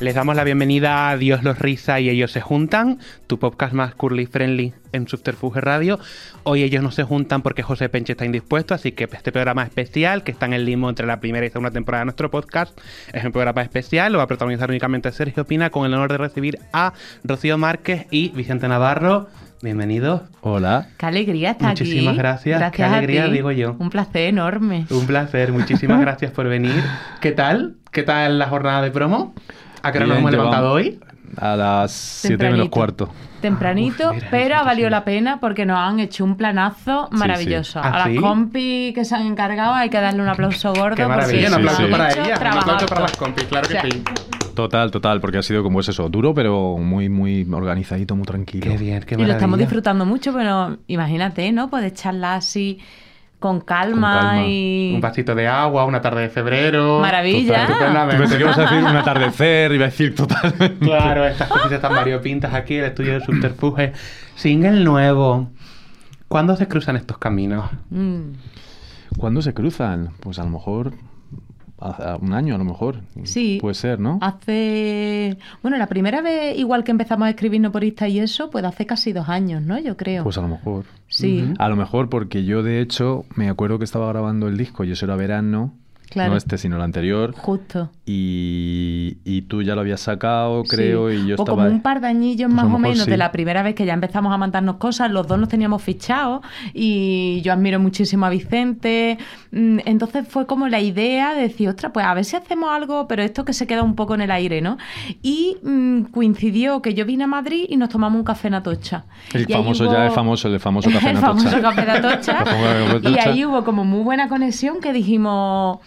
Les damos la bienvenida a Dios los risa y ellos se juntan, tu podcast más curly friendly en Subterfuge Radio. Hoy ellos no se juntan porque José Penche está indispuesto, así que este programa especial, que está en el limbo entre la primera y segunda temporada de nuestro podcast, es un programa especial, lo va a protagonizar únicamente Sergio Pina con el honor de recibir a Rocío Márquez y Vicente Navarro. Bienvenidos. Hola. Qué alegría estar aquí. Muchísimas gracias. Qué a alegría, ti. digo yo. Un placer enorme. Un placer, muchísimas gracias por venir. ¿Qué tal? ¿Qué tal la jornada de promo? ¿A qué hora nos hemos levantado hoy? A las 7 menos cuarto. Tempranito, Uf, mira, pero ha valido la pena porque nos han hecho un planazo maravilloso. sí. ¿Ah, a sí? las compis que se han encargado hay que darle un aplauso gordo. Qué porque maravilla, un aplauso sí. para han hecho ella, un aplauso para las compis, claro que O sea, sí. Total, total, porque ha sido como es eso, duro, pero muy, muy organizadito, muy tranquilo. Qué bien, qué Y lo estamos maravilla. disfrutando mucho, pero imagínate, ¿no? Poder charlar así con calma, Con calma. y... Un vasito de agua, una tarde de febrero. Maravilla. Total. Pensé que ibas a decir un atardecer, iba a decir totalmente. Claro, estas cositas están variopintas aquí, el estudio de Subterfuge. Single nuevo. ¿Cuándo se cruzan estos caminos? Mm. ¿Cuándo se cruzan? Pues a lo mejor hace un año, a lo mejor. Sí. Puede ser, ¿no? Hace. Bueno, la primera vez, igual que empezamos a escribirnos por Insta y eso, pues hace casi dos años, ¿no? Yo creo. Pues a lo mejor. sí. A lo mejor porque yo, de hecho, me acuerdo que estaba grabando el disco, y eso era verano, Claro. no este, sino el anterior, Justo. Y, y tú ya lo habías sacado, creo, Sí. y yo Pues estaba... como un par de añillos Pues más o menos sí. de la primera vez que ya empezamos a mandarnos cosas, los dos nos teníamos fichados y yo admiro muchísimo a Vicente. Mm, Entonces fue como la idea de decir, ostras, pues a ver si hacemos algo, pero esto que se queda un poco en el aire, ¿no? Y mm, coincidió que yo vine a Madrid y nos tomamos un café en Atocha. El Y famoso hubo- ya es famoso, el famoso café el en Atocha. famoso café de Atocha. El famoso café y Atocha. ahí hubo como muy buena conexión que dijimos,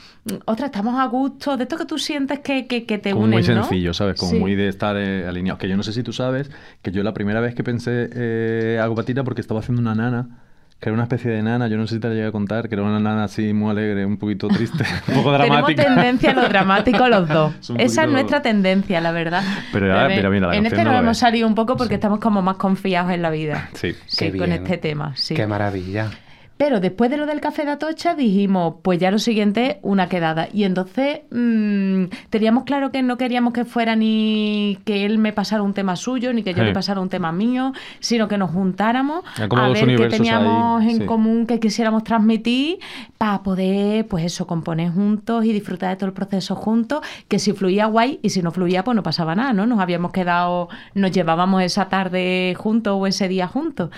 ostras, estamos a gusto, de esto que tú sientes que, que, que te como unen, muy ¿no? sencillo, ¿sabes? Como Sí. muy de estar eh, alineados. Que yo no sé si tú sabes que yo la primera vez que pensé eh, algo patita porque estaba haciendo una nana, que era una especie de nana, yo no sé si te la llegué a contar, que era una nana así muy alegre, un poquito triste, un poco dramática. Tenemos tendencia a lo dramático los dos. Es Esa es nuestra tendencia, la verdad. Pero ya, mira, mira, la en este no nos hemos salido un poco porque Sí. estamos como más confiados en la vida. Sí. Sí, Qué con bien. este tema, sí. Qué maravilla. Pero después de lo del café de Atocha dijimos, pues ya lo siguiente, una quedada. Y entonces mm, teníamos claro que no queríamos que fuera ni que él me pasara un tema suyo, ni que yo Sí. le pasara un tema mío, sino que nos juntáramos a ver qué teníamos ahí, en sí. común que quisiéramos transmitir para poder, pues eso, componer juntos y disfrutar de todo el proceso juntos, que si fluía guay y si no fluía, pues no pasaba nada, ¿no? Nos habíamos quedado, nos llevábamos esa tarde juntos o ese día juntos.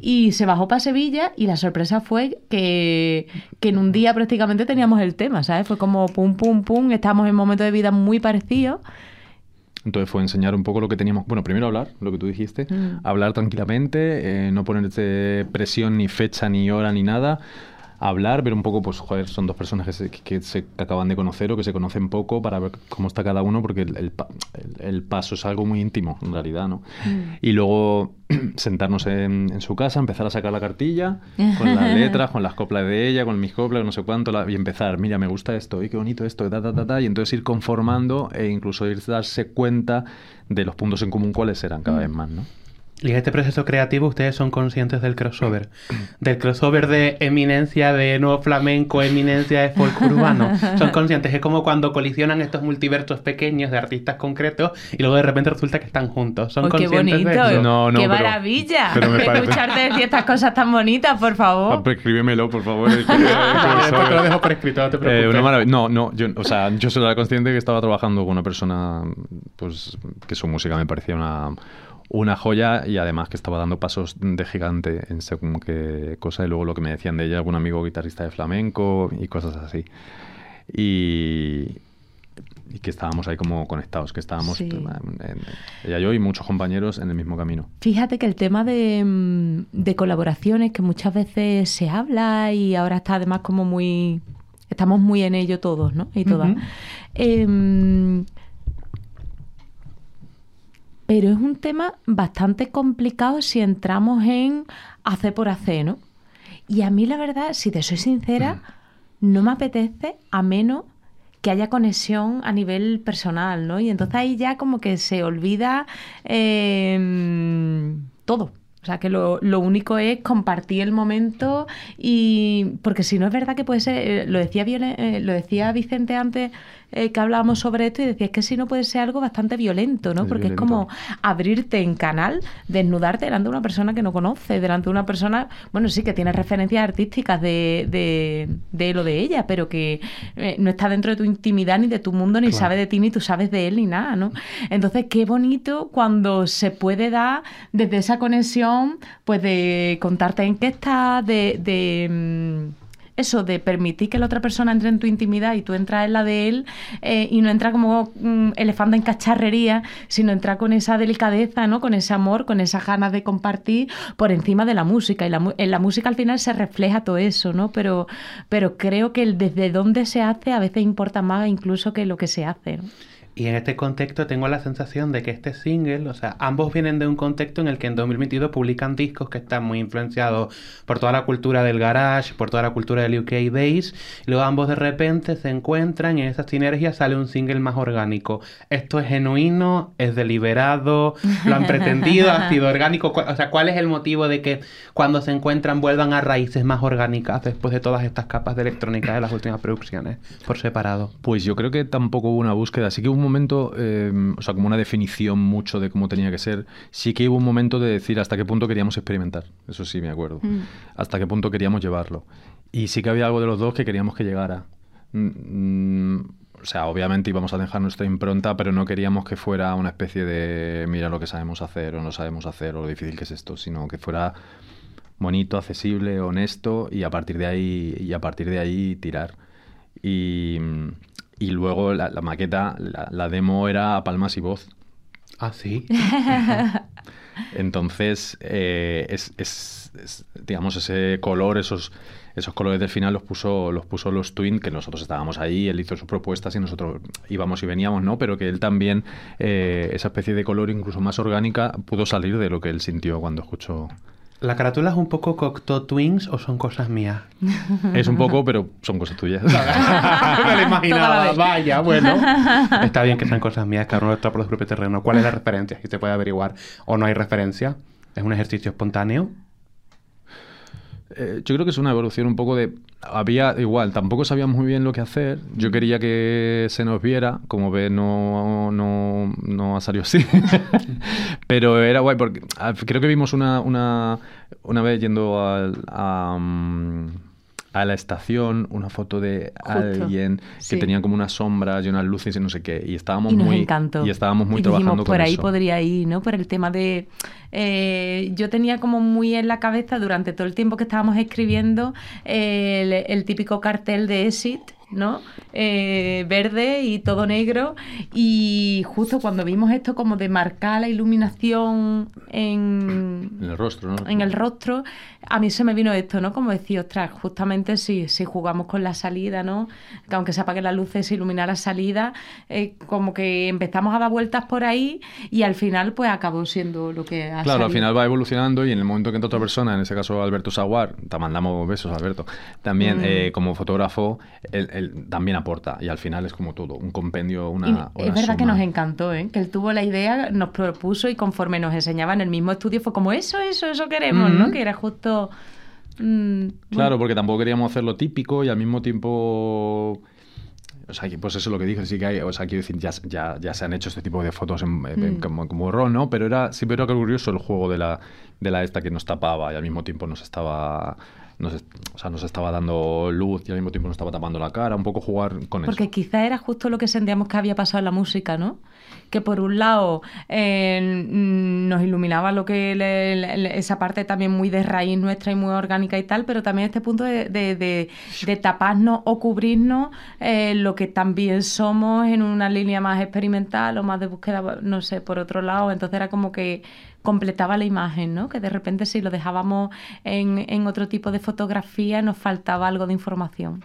Y se bajó para Sevilla y la sorpresa fue que, que en un día prácticamente teníamos el tema, ¿sabes? Fue como pum, pum, pum, estábamos en momentos de vida muy parecidos. Entonces fue enseñar un poco lo que teníamos. Bueno, primero hablar, lo que tú dijiste. Mm. Hablar tranquilamente, eh, no ponerte presión ni fecha ni hora ni nada. Hablar, ver un poco, pues, joder, son dos personas que se, que se acaban de conocer o que se conocen poco para ver cómo está cada uno, porque el, el el- paso es algo muy íntimo, en realidad, ¿no? Mm. Y luego sentarnos en, en su casa, empezar a sacar la cartilla, con las letras, con las coplas de ella, con mis coplas, no sé cuánto, la- y empezar, mira, me gusta esto, y qué bonito esto, ta, ta, ta, ta, y entonces ir conformando e incluso ir darse cuenta de los puntos en común cuáles eran cada vez más, ¿no? Y en este proceso creativo ustedes son conscientes del crossover. Del crossover de eminencia de nuevo flamenco, eminencia de folk urbano. Son conscientes. Es como cuando colisionan estos multiversos pequeños de artistas concretos y luego de repente resulta que están juntos. Son ¡Oh, qué conscientes bonito! de eso. No, no, ¡Qué pero- maravilla! pero me parece- Escucharte decir estas cosas tan bonitas, por favor. Ah, pues escríbemelo, por favor. es que- Después te lo dejo por escrito, no te Eh, una. No, no, yo, o sea, yo solo era consciente que estaba trabajando con una persona, pues, que su música me parecía una, una joya y además que estaba dando pasos de gigante en según qué cosa y luego lo que me decían de ella, algún amigo guitarrista de flamenco y cosas así. Y, y que estábamos ahí como conectados, que estábamos, Sí. en- ella y yo y muchos compañeros en el mismo camino. Fíjate que el tema de, mm, de colaboraciones que muchas veces se habla y ahora está además como muy... Estamos muy en ello todos, ¿no? Y todas. Pero es un tema bastante complicado si entramos en hacer por hacer, ¿no? Y a mí la verdad, si te soy sincera, no me apetece a menos que haya conexión a nivel personal, ¿no? Y entonces ahí ya como que se olvida eh, todo. O sea, que lo, lo, único es compartir el momento y... Porque si no es verdad que puede ser... Eh, lo, decía, eh, lo decía Vicente antes eh, que hablábamos sobre esto y decía, es que si no puede ser algo bastante violento, ¿no? Es Porque violento. es como abrirte en canal, desnudarte delante de una persona que no conoces, delante de una persona, bueno, sí, que tiene referencias artísticas de, de, de él o de ella, pero que eh, no está dentro de tu intimidad ni de tu mundo, ni Claro. sabe de ti, ni tú sabes de él, ni nada, ¿no? Entonces, qué bonito cuando se puede dar desde esa conexión, pues de contarte en qué estás, de... de mm, eso de permitir que la otra persona entre en tu intimidad y tú entras en la de él eh, y no entra como mm, elefante en cacharrería, sino entra con esa delicadeza, ¿no? Con ese amor, con esas ganas de compartir por encima de la música. Y la, en la música al final se refleja todo eso, ¿no? Pero, pero creo que desde dónde se hace a veces importa más incluso que lo que se hace. Y en este contexto tengo la sensación de que este single, o sea, ambos vienen de un contexto en el que en 2022 publican discos que están muy influenciados por toda la cultura del garage, por toda la cultura del UK bass, y luego ambos de repente se encuentran y en esa sinergia sale un single más orgánico. Esto es genuino, es deliberado, lo han pretendido, ha sido orgánico. O sea, ¿cuál es el motivo de que cuando se encuentran vuelvan a raíces más orgánicas después de todas estas capas de electrónica de las últimas producciones, por separado? Pues yo creo que tampoco hubo una búsqueda. Sí que hubo momento, eh, o sea, como una definición mucho de cómo tenía que ser. Sí que hubo un momento de decir hasta qué punto queríamos experimentar. Eso sí, me acuerdo. Hasta qué punto queríamos llevarlo. Y sí que había algo de los dos que queríamos que llegara. Mm, mm, o sea, obviamente íbamos a dejar nuestra impronta, pero no queríamos que fuera una especie de mira lo que sabemos hacer o no sabemos hacer o lo difícil que es esto, sino que fuera bonito, accesible, honesto y a partir de ahí y a partir de ahí tirar. Y, y luego la, la maqueta, la, la demo era a palmas y voz. Ah, sí. Entonces, eh, es, es- es, digamos, ese color, esos, esos colores del final los puso, los puso los Twin, que nosotros estábamos ahí, él hizo sus propuestas y nosotros íbamos y veníamos, ¿no? Pero que él también, eh, esa especie de color incluso más orgánica, pudo salir de lo que él sintió cuando escuchó. ¿La carátula es un poco Cocteau Twins o son cosas mías? Es un poco, pero son cosas tuyas. Me lo imaginaba. Vaya, bueno. Está bien que sean cosas mías, cada uno está por su propio terreno. ¿Cuál es la referencia? Si se puede averiguar. ¿O no hay referencia? ¿Es un ejercicio espontáneo? Eh, yo creo que es una evolución un poco de... Había igual, tampoco sabíamos muy bien lo que hacer. Yo quería que se nos viera, como ves no, no, no ha salido así. Pero era guay porque ah, creo que vimos una, una, una vez yendo al- a, mm, a la estación una foto de Justo, alguien que sí. tenía como unas sombras y unas luces y no sé qué. Y estábamos y nos muy... encantó. Y estábamos muy Y dijimos, trabajando por con ahí eso. podría ir, ¿no? Por el tema de... eh, yo tenía como muy en la cabeza durante todo el tiempo que estábamos escribiendo el, el típico cartel de Exit, ¿no? Eh, verde y todo negro. Y justo cuando vimos esto como de marcar la iluminación en, En el rostro, ¿no? en el rostro, a mí se me vino esto, ¿no? Como decir, ostras, justamente si, si jugamos con la salida, ¿no? Que aunque se apaguen las luces, se ilumina la salida, eh, como que empezamos a dar vueltas por ahí y al final pues acabó siendo lo que ha Claro, al final va evolucionando y en el momento que entra otra persona, en ese caso Alberto Saguar, te mandamos besos Alberto, también Mm. eh, como fotógrafo, él, él también aporta y al final es como todo, un compendio, una... Es verdad que nos encantó, ¿eh? que él tuvo la idea, nos propuso y conforme nos enseñaba en el mismo estudio fue como eso, eso, eso queremos, ¿no? Que era justo... mm, Claro, porque tampoco queríamos hacer lo típico y al mismo tiempo... O sea, pues eso es lo que dije, sí que hay, o sea, quiero decir, ya, ya, ya se han hecho este tipo de fotos en, en- Mm. como, como rol, ¿no? Pero era siempre era curioso el juego de la, de la esta que nos tapaba y al mismo tiempo nos estaba, nos, o sea, nos estaba dando luz y al mismo tiempo nos estaba tapando la cara, un poco jugar con Porque eso. quizá era justo lo que sentíamos que había pasado en la música, ¿no? Que por un lado eh, nos iluminaba lo que le- esa parte también muy de raíz nuestra y muy orgánica y tal, pero también este punto de, de- de- de taparnos o cubrirnos eh, lo que también somos en una línea más experimental o más de búsqueda, no sé, por otro lado. Entonces era como que completaba la imagen, ¿no? Que de repente si lo dejábamos en, en otro tipo de fotografía nos faltaba algo de información.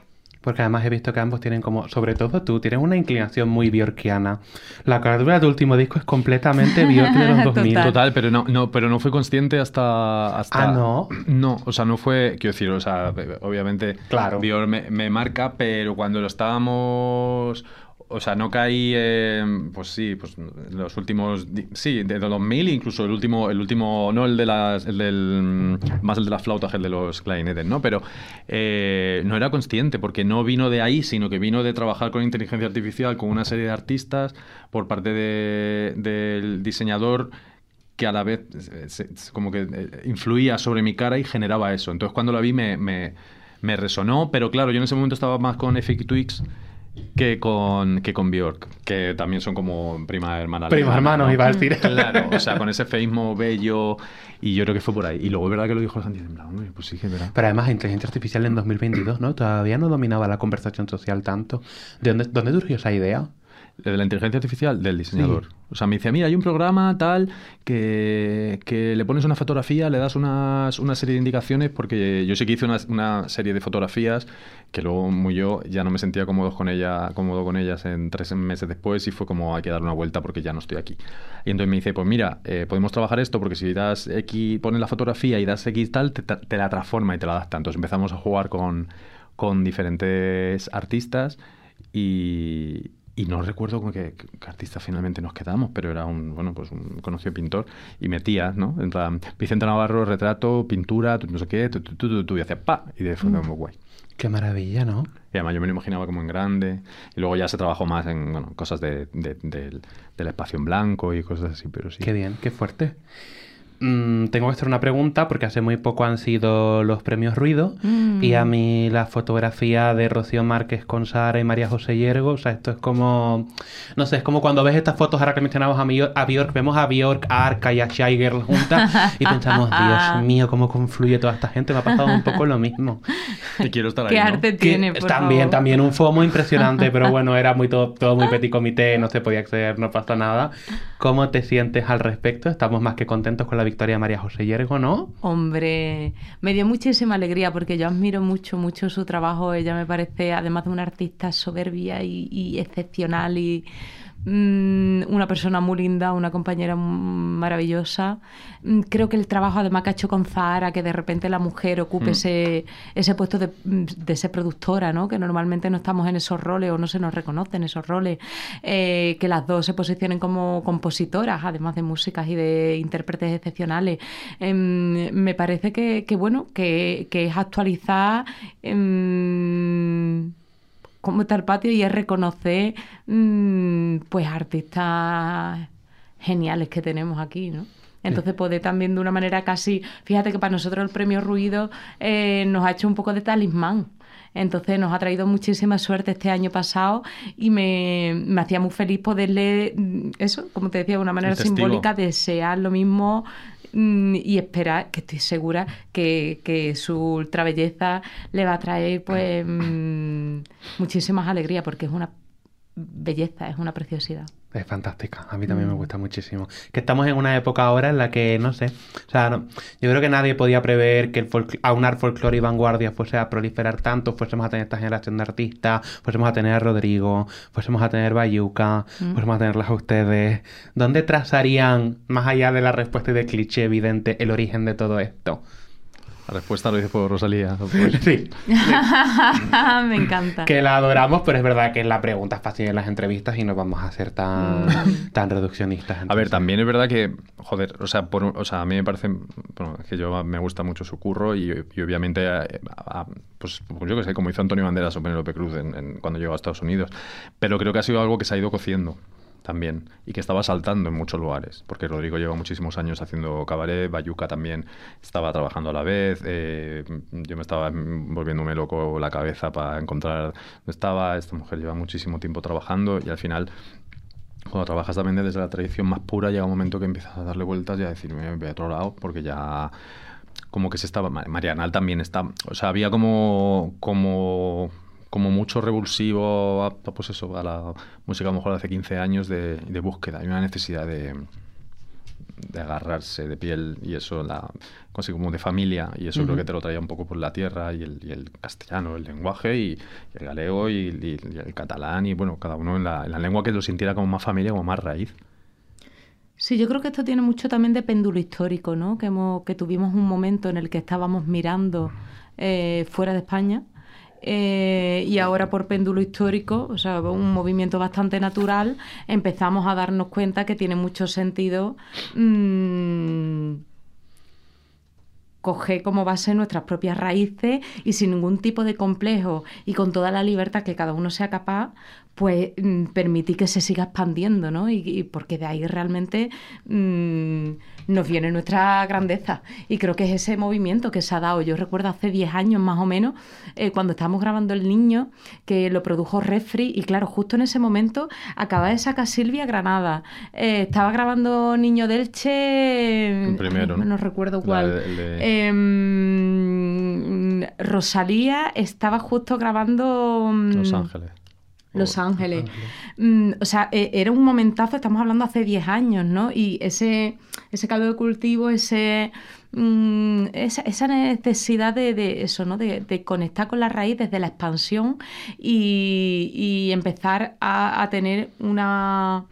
Porque además he visto que ambos tienen como, sobre todo tú, tienes una inclinación muy bjorkiana. La carátula de tu último disco es completamente Bjork de los 2000. Total. Total, pero no, no, pero no fui consciente hasta, hasta... Ah, ¿no? No, o sea, no fue, quiero decir, o sea, obviamente Claro. Björk me, me marca, pero cuando lo estábamos... O sea, no caí, en, pues sí, pues los últimos, sí, de 2000, incluso el último, el último, no el de las, el del, mm, más el de las flautas, el de los clarinetes, ¿no? Pero eh, no era consciente porque no vino de ahí, sino que vino de trabajar con inteligencia artificial con una serie de artistas por parte de- del diseñador que a la vez eh, como que eh, influía sobre mi cara y generaba eso. Entonces cuando la vi me, me, me resonó, pero claro, yo en ese momento estaba más con FX Twix que con, que con Bjork, que también son como prima hermana. Primos lejana, hermanos, ¿no? iba a decir. Claro, o sea, con ese feísmo bello y yo creo que fue por ahí. Y luego es verdad que lo dijo Santi, en plan, "Hombre, pues sí que verdad. Pero además, inteligencia artificial en 2022, ¿no? Todavía no dominaba la conversación social tanto. ¿De dónde, dónde surgió esa idea? De la inteligencia artificial del diseñador. O sea, me dice, mira, hay un programa tal que, que le pones una fotografía, le das unas, una serie de indicaciones, porque yo sí que hice una, una serie de fotografías que luego muy yo ya no me sentía cómodo con ella, cómodo con ellas en tres meses después y fue como hay que dar una vuelta porque ya no estoy aquí. Y entonces me dice, pues mira, eh, podemos trabajar esto porque si das X, pones la fotografía y das X tal, te, te la transforma y te la adapta. Entonces empezamos a jugar con, con diferentes artistas y, y no recuerdo con qué, qué artista finalmente nos quedamos, pero era un, bueno, pues un conocido pintor y metía, ¿no? En plan, Vicente Navarro, retrato, pintura, tu- no sé qué, tu, tu, tu, tu, y hacía pa, y de fue muy guay. Qué maravilla, ¿no? Y además yo me lo imaginaba como en grande. Y luego ya se trabajó más en bueno, cosas de, de- del- del espacio en blanco y cosas así, pero sí. Qué bien, qué fuerte. Mm, tengo que hacer una pregunta porque hace muy poco han sido los premios Ruido Mm. y a mí la fotografía de Rocío Márquez con Sara y María José Yergo, o sea, esto es como, no sé, es como cuando ves estas fotos ahora que mencionamos a, Mio- a Bjork, vemos a Bjork, a Arca y a Shy Girl juntas y pensamos, Dios mío, cómo confluye toda esta gente, me ha pasado un poco lo mismo. Y quiero estar ahí, ¿Qué ¿no? arte Que tiene, por también, favor? también un FOMO impresionante, pero bueno, era muy todo, todo muy petit comité, no se podía acceder, no pasa nada. ¿Cómo te sientes al respecto? Estamos más que contentos con la victoria María José Yergo, ¿no? Hombre, me dio muchísima alegría porque yo admiro mucho, mucho su trabajo. Ella me parece, además de una artista soberbia y, excepcional y una persona muy linda, una compañera mm, maravillosa. Mm, Creo que el trabajo además que ha hecho con Zahara, que de repente la mujer ocupe Mm. ese, ese puesto de, mm, de ser productora, ¿no? que normalmente no estamos en esos roles o no se nos reconocen esos roles, eh, que las dos se posicionen como compositoras, además de músicas y de intérpretes excepcionales. Em, me parece que, que, bueno, que, que es actualizar em, cómo está el patio y es reconocer mm, pues artistas geniales que tenemos aquí, ¿no? Entonces poder también de una manera casi, fíjate que para nosotros el premio Ruido eh, nos ha hecho un poco de talismán. Entonces nos ha traído muchísima suerte este año pasado y me, me hacía muy feliz poderle, mm, eso, como te decía, de una manera simbólica, desear lo mismo y esperar, que estoy segura que, que su ultra belleza le va a traer pues mm, muchísimas alegrías porque es una belleza, es una preciosidad. Es fantástica, a mí también me gusta muchísimo. Que estamos en una época ahora en la que, no sé, o sea, no- yo creo que nadie podía prever que el folk- aunar folclore y vanguardia fuese a proliferar tanto, fuésemos a tener esta generación de artistas, fuésemos a tener a Rodrigo, fuésemos a tener Bayuca, fuésemos a tenerlas a ustedes. ¿Dónde trazarían, más allá de la respuesta y del cliché evidente, el origen de todo esto? La respuesta lo dice por Rosalía. Pues, Sí, me encanta. que la adoramos, pero es verdad que la pregunta es fácil en las entrevistas y no vamos a ser tan, tan reduccionistas. A ver, entonces. también es verdad que, joder, o sea, por, o sea a mí me parece, bueno, que yo me gusta mucho su curro y, y obviamente, eh, a- a- pues yo que sé, como hizo Antonio Banderas o Penélope Cruz en- en- cuando llegó a Estados Unidos, pero creo que ha sido algo que se ha ido cociendo también y que estaba saltando en muchos lugares, porque Rodrigo lleva muchísimos años haciendo cabaret, Bayuca también estaba trabajando a la vez, eh, yo me estaba volviéndome loco la cabeza para encontrar dónde estaba, esta mujer lleva muchísimo tiempo trabajando y al final cuando trabajas también desde la tradición más pura, llega un momento que empiezas a darle vueltas y a decir, me voy a otro lado, porque ya como que se estaba... Ma- Marianal también está... O sea, había como... como como mucho revulsivo a, pues eso, a la música a lo mejor de hace 15 años de, de búsqueda y una necesidad de, de agarrarse de piel y eso, la, así como de familia, y eso creo que te lo traía un poco por la tierra y el, y el castellano, el lenguaje, y, el galego y, el catalán, y bueno, cada uno en la, en la lengua que lo sintiera como más familia, como más raíz. Sí, yo creo que esto tiene mucho también de péndulo histórico, ¿no? Que, hemos, que tuvimos un momento en el que estábamos mirando eh, fuera de España eh, y ahora por péndulo histórico, o sea, un movimiento bastante natural, empezamos a darnos cuenta que tiene mucho sentido mmm, coger como base nuestras propias raíces y sin ningún tipo de complejo y con toda la libertad que cada uno sea capaz, pues mm, permitir que se siga expandiendo, ¿no? Y, porque de ahí realmente mm, nos viene nuestra grandeza. Y creo que es ese movimiento que se ha dado. Yo recuerdo hace 10 años más o menos, eh, cuando estábamos grabando El Niño, que lo produjo Refri, y claro, justo en ese momento acaba de sacar Silvia Granada. Eh, estaba grabando Niño Delche... Primero, ¿no? no recuerdo cuál. Em, Rosalía estaba justo grabando... Mm, Los Ángeles. Los Ángeles. Mm, o sea, e, era un momentazo, estamos hablando hace 10 años, ¿no? Y ese, ese caldo de cultivo, ese, mm, esa, necesidad de, eso, ¿no? De, conectar con la raíz desde la expansión y, empezar a tener una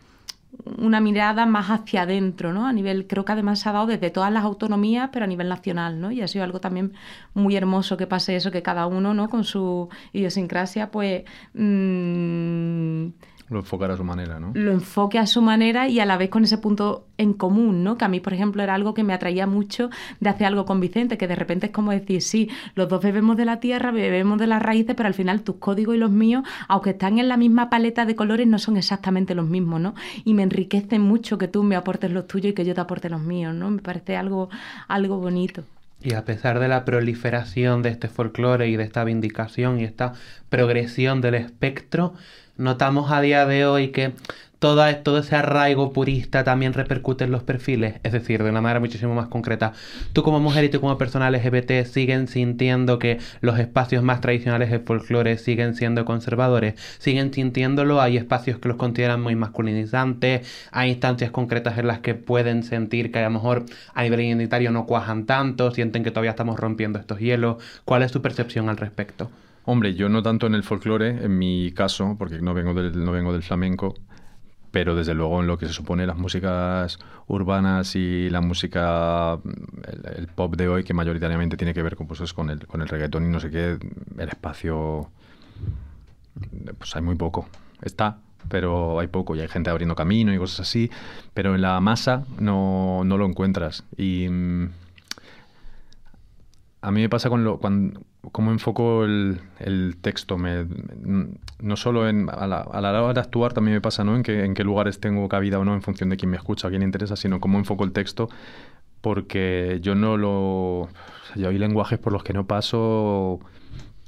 una mirada más hacia adentro, ¿no? A nivel, creo que además se ha dado desde todas las autonomías, pero a nivel nacional, ¿no? Y ha sido algo también muy hermoso que pase eso, que cada uno, ¿no? Con su idiosincrasia, pues... Mmm, lo enfocar a su manera, ¿no? Lo enfoque a su manera y a la vez con ese punto en común, ¿no? Que a mí, por ejemplo, era algo que me atraía mucho de hacer algo con Vicente, que de repente es como decir, sí, los dos bebemos de la tierra, bebemos de las raíces, pero al final tus códigos y los míos, aunque están en la misma paleta de colores, no son exactamente los mismos, ¿no? Y me enriquece mucho que tú me aportes los tuyos y que yo te aporte los míos, ¿no? Me parece algo, algo bonito. Y a pesar de la proliferación de este folclore y de esta vindicación y esta progresión del espectro, notamos a día de hoy que todo, ese arraigo purista también repercute en los perfiles, es decir, de una manera muchísimo más concreta. Tú como mujer y tú como persona LGBT siguen sintiendo que los espacios más tradicionales del folclore siguen siendo conservadores, siguen sintiéndolo, hay espacios que los consideran muy masculinizantes, hay instancias concretas en las que pueden sentir que a lo mejor a nivel identitario no cuajan tanto, sienten que todavía estamos rompiendo estos hielos. ¿Cuál es tu percepción al respecto? Hombre, yo no tanto en el folclore, en mi caso, porque no vengo del, no vengo del flamenco, pero desde luego en lo que se supone las músicas urbanas y la música, el, pop de hoy, que mayoritariamente tiene que ver con, pues, con, el, con el reggaetón y no sé qué, el espacio, pues hay muy poco. Está, pero hay poco y hay gente abriendo camino y cosas así, pero en la masa no, no lo encuentras. Y mm, a mí me pasa con lo, cuando, cómo enfoco el, texto. Me, no solo en, a, la, hora de actuar también me pasa ¿no? en, qué, en qué lugares tengo cabida o no en función de quién me escucha, a quién interesa, sino cómo enfoco el texto, porque yo no lo... yo hay lenguajes por los que no paso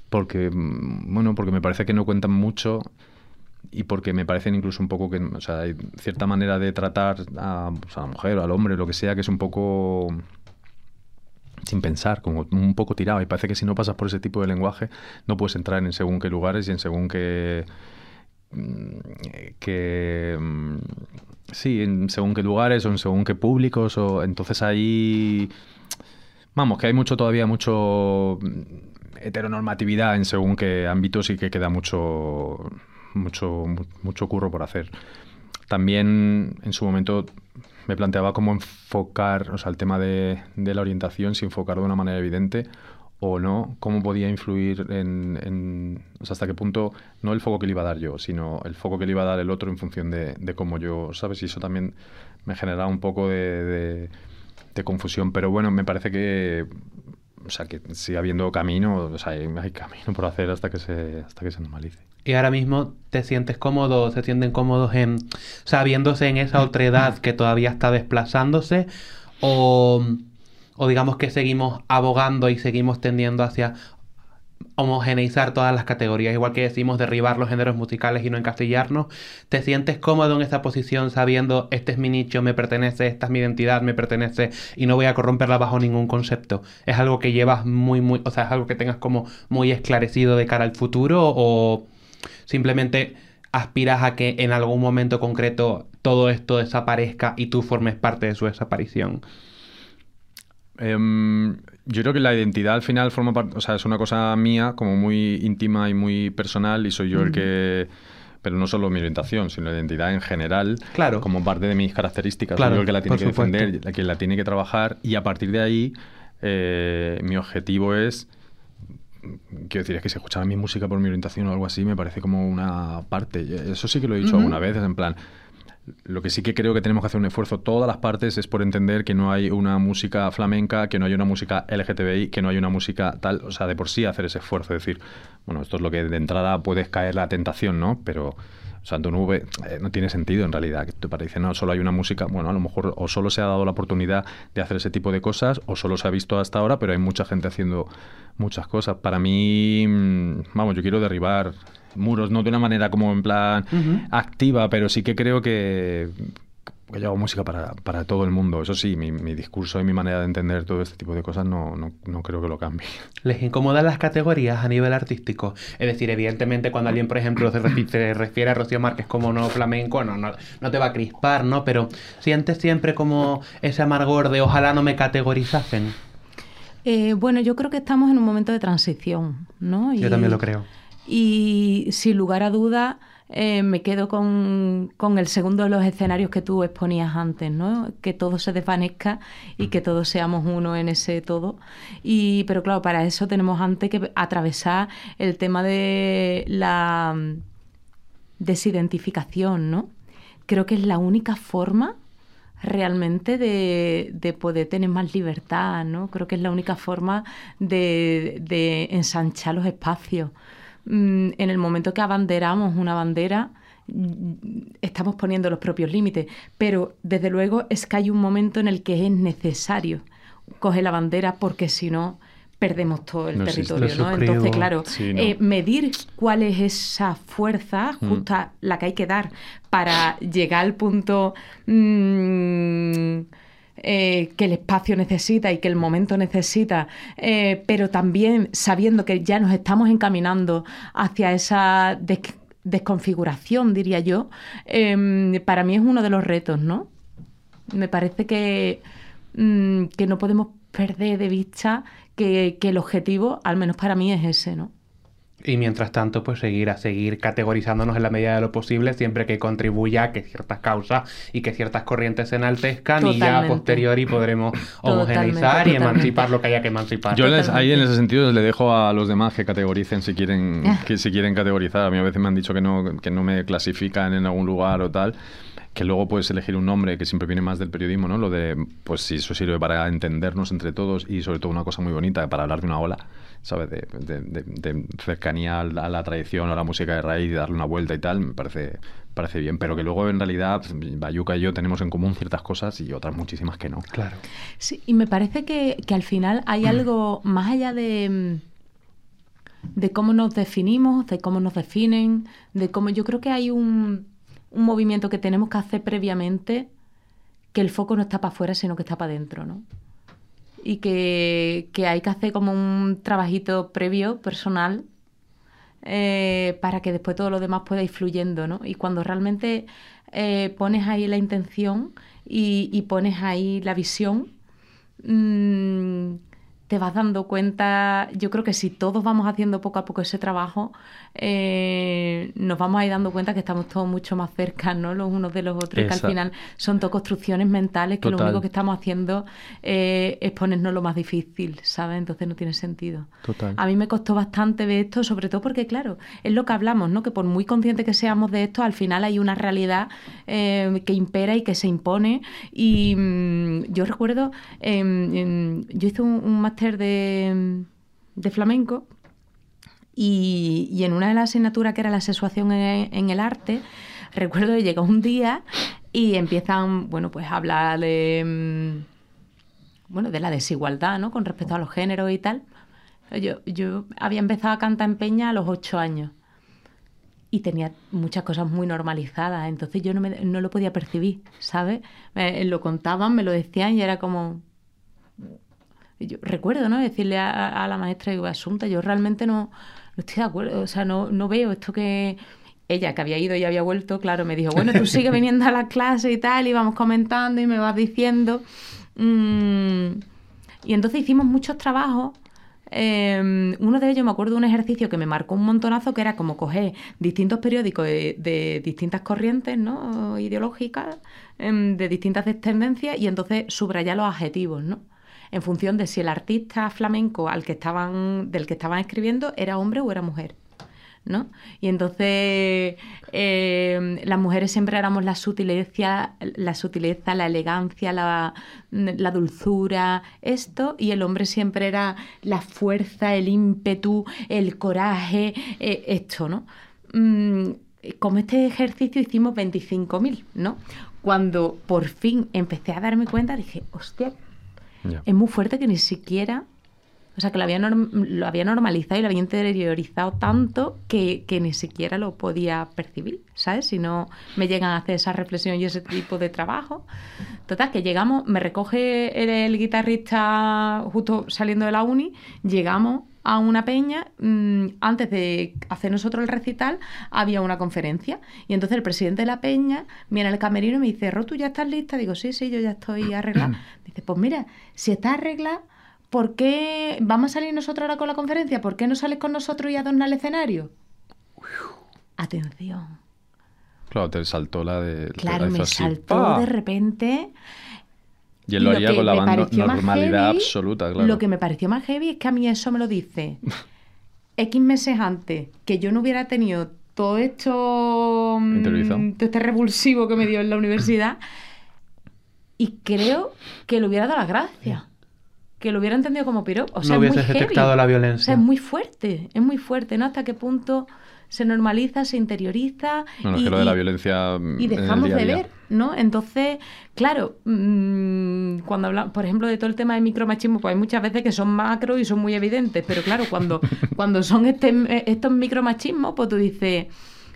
porque, bueno, porque me parece que no cuentan mucho y porque me parecen incluso un poco que, o sea, hay cierta manera de tratar a, pues, a la mujer o al hombre, lo que sea, que es un poco sin pensar, como un poco tirado. Y parece que si no pasas por ese tipo de lenguaje, no puedes entrar en según qué lugares y en según qué. Mm, que mm, sí, en según qué lugares o en según qué públicos. O, entonces ahí. Vamos, que hay mucho todavía, mucho mm, heteronormatividad en según qué ámbitos y que queda mucho, mucho, mucho curro por hacer. También en su momento me planteaba cómo enfocar, o sea, el tema de, la orientación, si enfocarlo de una manera evidente o no, cómo podía influir en, o sea, hasta qué punto, no el foco que le iba a dar yo, sino el foco que le iba a dar el otro en función de, cómo yo, ¿sabes? Y eso también me generaba un poco de, de confusión, pero bueno, me parece que o sea, que sigue habiendo camino, o sea, hay, camino por hacer hasta que se, hasta que se normalice. Y ahora mismo te sientes cómodo, se sienten cómodos en, sabiéndose en esa otra edad que todavía está desplazándose, o, o digamos que seguimos abogando y seguimos tendiendo hacia homogeneizar todas las categorías, igual que decimos derribar los géneros musicales y no encastillarnos, te sientes cómodo en esa posición sabiendo este es mi nicho, me pertenece, esta es mi identidad, me pertenece y no voy a corromperla bajo ningún concepto. Es algo que llevas muy, muy, o sea, es algo que tengas como muy esclarecido de cara al futuro o simplemente aspiras a que en algún momento concreto todo esto desaparezca y tú formes parte de su desaparición? Em, yo creo que la identidad al final forma parte, o sea, es una cosa mía, como muy íntima y muy personal, y soy yo el que. Pero no solo mi orientación, sino la identidad en general, Claro. como parte de mis características. Claro, soy yo el que la tiene que supuesto. defender, la que la tiene que trabajar, y a partir de ahí, eh, mi objetivo es. Quiero decir, es que si escuchara mi música por mi orientación o algo así, me parece como una parte. Eso sí que lo he dicho alguna vez, es en plan. Lo que sí que creo que tenemos que hacer un esfuerzo todas las partes es por entender que no hay una música flamenca, que no hay una música LGTBI, que no hay una música tal, o sea, de por sí hacer ese esfuerzo, decir, bueno, esto es lo que de entrada puedes caer la tentación, ¿no? Pero, o sea, tu nube eh, no tiene sentido en realidad, que te parece, no, solo hay una música, bueno, a lo mejor o solo se ha dado la oportunidad de hacer ese tipo de cosas, o solo se ha visto hasta ahora, pero hay mucha gente haciendo muchas cosas. Para mí, mm, vamos, yo quiero derribar muros, no de una manera como en plan activa, pero sí que creo que, que yo hago música para, para todo el mundo. Eso sí, mi, mi discurso y mi manera de entender todo este tipo de cosas no, no, no creo que lo cambie. ¿Les incomodan las categorías a nivel artístico? Es decir, evidentemente cuando alguien, por ejemplo, se, refi- se refiere a Rocío Márquez como no flamenco, no, no, no te va a crispar, ¿no? Pero sientes siempre como ese amargor de ojalá no me categorizasen. Eh, bueno, yo creo que estamos en un momento de transición, ¿no? Yo también lo creo. Y sin lugar a duda eh, me quedo con, con el segundo de los escenarios que tú exponías antes, ¿no? Que todo se desvanezca y que todos seamos uno en ese todo. Y, pero claro, para eso tenemos antes que atravesar el tema de la mm, desidentificación, ¿no? Creo que es la única forma realmente de, de poder tener más libertad, ¿no? Creo que es la única forma de, de ensanchar los espacios. Mm, En el momento que abanderamos una bandera, mm, estamos poniendo los propios límites, pero desde luego es que hay un momento en el que es necesario coger la bandera porque si no perdemos todo el No territorio. Entonces, claro, Sí, no. eh, medir cuál es esa fuerza justa la que hay que dar para llegar al punto mm, eh, que el espacio necesita y que el momento necesita, eh, pero también sabiendo que ya nos estamos encaminando hacia esa des- desconfiguración, diría yo, eh, para mí es uno de los retos, ¿no? Me parece que, mm, que no podemos perder de vista que el objetivo, al menos para mí, es ese, ¿no? Y mientras tanto, pues seguir a seguir categorizándonos en la medida de lo posible, siempre que contribuya a que ciertas causas y que ciertas corrientes se enaltezcan y ya a posteriori podremos homogeneizar Totalmente, y totalmente. emancipar lo que haya que emancipar. Yo les- ahí en ese sentido le dejo a los demás que categoricen si quieren, Ah. que si quieren categorizar. A mí a veces me han dicho que no, que no me clasifican en algún lugar o tal. Que luego puedes elegir un nombre que siempre viene más del periodismo, ¿no? Lo de, pues si eso sirve para entendernos entre todos y sobre todo una cosa muy bonita, para hablar de una ola, ¿sabes? De, de- de- de cercanía a la, a la tradición o a la música de raíz y darle una vuelta y tal, me parece, parece bien. Pero que luego en realidad Bayuca y yo tenemos en común ciertas cosas y otras muchísimas que no. Claro. Sí, y me parece que, que al final hay algo más allá de, mm, de cómo nos definimos, de cómo nos definen, de cómo yo creo que hay un, un movimiento que tenemos que hacer previamente que el foco no está para afuera, sino que está para adentro, ¿no? Y que, que hay que hacer como un trabajito previo, personal, eh, para que después todo lo demás pueda ir fluyendo, ¿no? Y cuando realmente eh, pones ahí la intención y, pones ahí la visión, mm, te vas dando cuenta, yo creo que si todos vamos haciendo poco a poco ese trabajo, eh, nos vamos a ir dando cuenta que estamos todos mucho más cerca, ¿no? Los unos de los otros, que al final son todo construcciones mentales que lo único que estamos haciendo eh, es ponernos lo más difícil, ¿sabes? Entonces no tiene sentido. Total. A mí me costó bastante ver esto, sobre todo porque, claro, es lo que hablamos, ¿no? Que por muy conscientes que seamos de esto, al final hay una realidad eh, que impera y que se impone. Y mm, yo recuerdo, em, em, yo hice un, un de, flamenco y, en una de las asignaturas que era la sexuación en, el arte, recuerdo que llegó un día y empiezan, bueno, pues a hablar de, mm, bueno, de la desigualdad, ¿no? Con respecto a los géneros y tal. Yo, yo había empezado a cantar en Peña a los ocho años y tenía muchas cosas muy normalizadas, entonces yo no, me- no lo podía percibir, ¿sabes? Lo contaban, me lo decían y era como... Yo recuerdo, ¿no? Decirle a, a la maestra, digo, Asunta, yo realmente no, no estoy de acuerdo, o sea, no, no veo esto que... ella que había ido y había vuelto, claro, me dijo, bueno, tú sigue viniendo a la clase y tal, y vamos comentando y me vas diciendo. Mm, y entonces hicimos muchos trabajos. Eh, uno de ellos me acuerdo de un ejercicio que me marcó un montonazo, que era como coger distintos periódicos de, de distintas corrientes ¿no? ideológicas, em, de distintas tendencias, y entonces subrayar los adjetivos, ¿no? En función de si el artista flamenco al que estaban, del que estaban escribiendo era hombre o era mujer. ¿no? Y entonces eh, las mujeres siempre éramos la sutileza, la sutileza, la elegancia, la, dulzura, esto, y el hombre siempre era la fuerza, el ímpetu, el coraje, eh, esto, ¿no? Mm, con este ejercicio hicimos 25.000, ¿no? Cuando por fin empecé a darme cuenta, dije, hostia, Es muy fuerte que ni siquiera o sea, que lo había, normalizado y lo había interiorizado tanto que, que ni siquiera lo podía percibir, ¿sabes? Si no me llegan a hacer esa reflexión y ese tipo de trabajo. Total, que llegamos, me recoge el guitarrista justo saliendo de la uni, llegamos a una peña, mm, antes de hacer nosotros el recital, había una conferencia. Y entonces el presidente de la peña viene al camerino y me dice, Ro, ¿tú ya estás lista? Digo, sí, sí, yo ya estoy arreglada. Dice, pues mira, si estás arreglada, ¿por qué vamos a salir nosotros ahora con la conferencia? ¿Por qué no sales con nosotros y adornas el escenario? Atención. Claro, te saltó la de... Claro, la me saltó ¡pa! de repente. Y él lo haría que con la me banda- pareció más normalidad heavy- absoluta, claro. Lo que me pareció más heavy es que a mí eso me lo dice X meses antes, que yo no hubiera tenido todo esto, mm, todo este revulsivo que me dio en la universidad, y creo que le hubiera dado las gracias. Que lo hubiera entendido como piropo. O sea, no es muy hubieses heavy. detectado la O violencia. sea, es muy fuerte, es muy fuerte, ¿no? Hasta qué punto se normaliza, se interioriza. No, no, es y- que lo de la violencia mm, y dejamos día de ver, ¿no? Entonces, claro, mm, cuando hablamos, por ejemplo, de todo el tema de micromachismo, pues hay muchas veces que son macro y son muy evidentes, pero claro, cuando, cuando son este, estos micromachismos, pues tú dices,